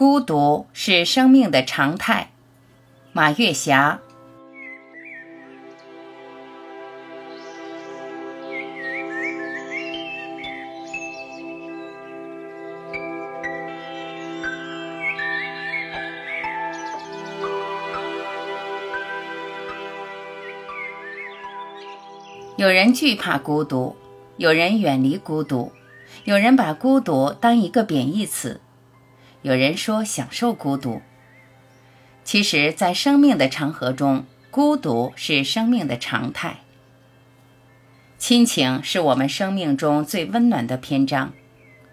孤独是生命的常态。马月霞。有人惧怕孤独，有人远离孤独，有人把孤独当一个贬义词，有人说享受孤独。其实，在生命的长河中，孤独是生命的常态。亲情是我们生命中最温暖的篇章，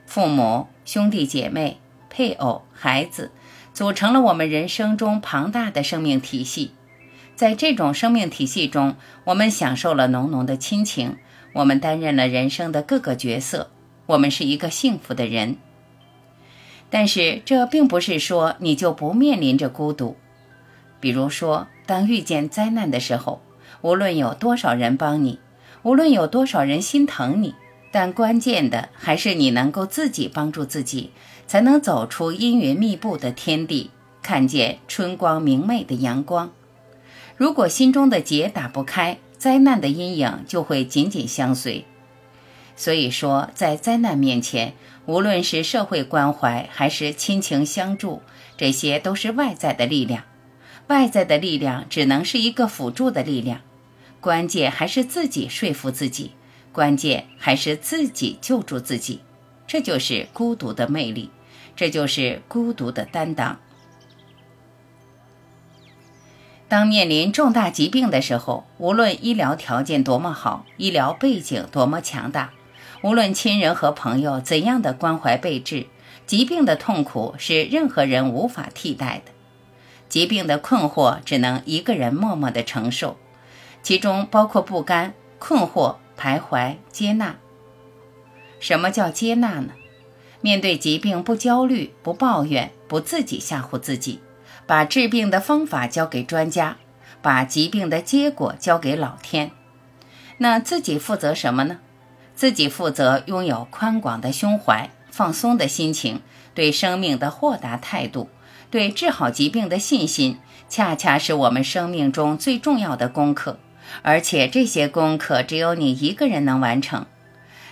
父母、兄弟姐妹、配偶、孩子，组成了我们人生中庞大的生命体系。在这种生命体系中，我们享受了浓浓的亲情，我们担任了人生的各个角色，我们是一个幸福的人。但是，这并不是说你就不面临着孤独。比如说，当遇见灾难的时候，无论有多少人帮你，无论有多少人心疼你，但关键的还是你能够自己帮助自己，才能走出阴云密布的天地，看见春光明媚的阳光。如果心中的结打不开，灾难的阴影就会紧紧相随。所以说，在灾难面前，无论是社会关怀还是亲情相助，这些都是外在的力量。外在的力量只能是一个辅助的力量，关键还是自己说服自己，关键还是自己救助自己。这就是孤独的魅力，这就是孤独的担当。当面临重大疾病的时候，无论医疗条件多么好，医疗背景多么强大，无论亲人和朋友怎样的关怀备至，疾病的痛苦是任何人无法替代的。疾病的困惑只能一个人默默的承受，其中包括不甘、困惑、徘徊、接纳。什么叫接纳呢？面对疾病，不焦虑，不抱怨，不自己吓唬自己。把治病的方法交给专家，把疾病的结果交给老天，那自己负责什么呢？自己负责拥有宽广的胸怀、放松的心情、对生命的豁达态度、对治好疾病的信心，恰恰是我们生命中最重要的功课。而且这些功课只有你一个人能完成。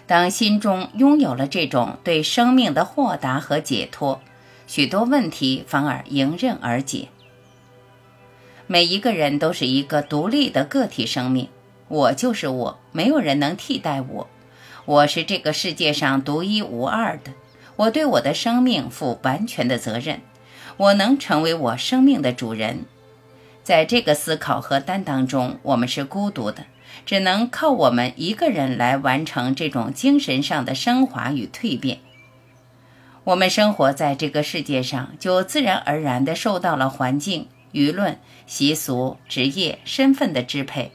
当心中拥有了这种对生命的豁达和解脱。许多问题反而迎刃而解。每一个人都是一个独立的个体生命，我就是我，没有人能替代我。我是这个世界上独一无二的，我对我的生命负完全的责任。我能成为我生命的主人。在这个思考和担当中，我们是孤独的，只能靠我们一个人来完成这种精神上的升华与蜕变。我们生活在这个世界上，就自然而然地受到了环境、舆论、习俗、职业、身份的支配。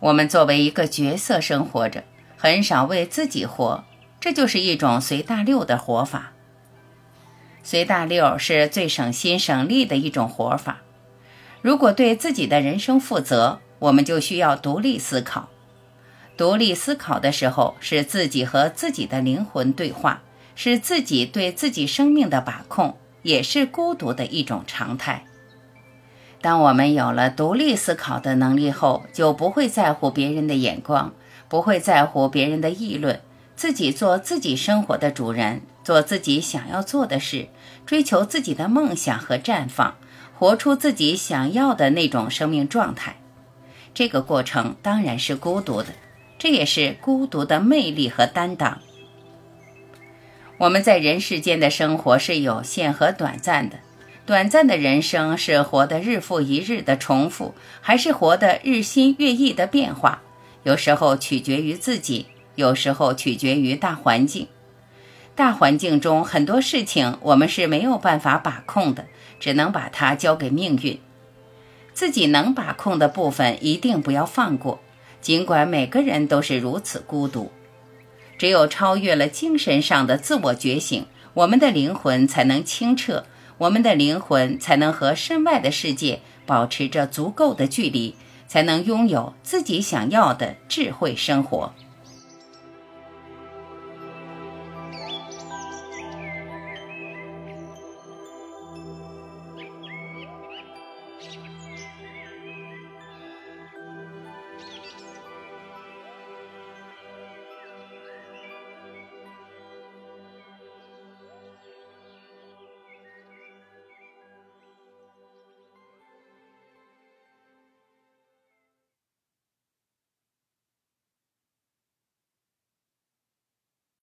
我们作为一个角色生活着，很少为自己活，这就是一种随大溜的活法。随大溜是最省心省力的一种活法。如果对自己的人生负责，我们就需要独立思考。独立思考的时候，是自己和自己的灵魂对话。是自己对自己生命的把控，也是孤独的一种常态。当我们有了独立思考的能力后，就不会在乎别人的眼光，不会在乎别人的议论，自己做自己生活的主人，做自己想要做的事，追求自己的梦想和绽放，活出自己想要的那种生命状态。这个过程当然是孤独的，这也是孤独的魅力和担当。我们在人世间的生活是有限和短暂的，短暂的人生是活得日复一日的重复，还是活得日新月异的变化？有时候取决于自己，有时候取决于大环境。大环境中很多事情我们是没有办法把控的，只能把它交给命运。自己能把控的部分一定不要放过，尽管每个人都是如此孤独。只有超越了精神上的自我觉醒，我们的灵魂才能清澈，我们的灵魂才能和身外的世界保持着足够的距离，才能拥有自己想要的智慧生活。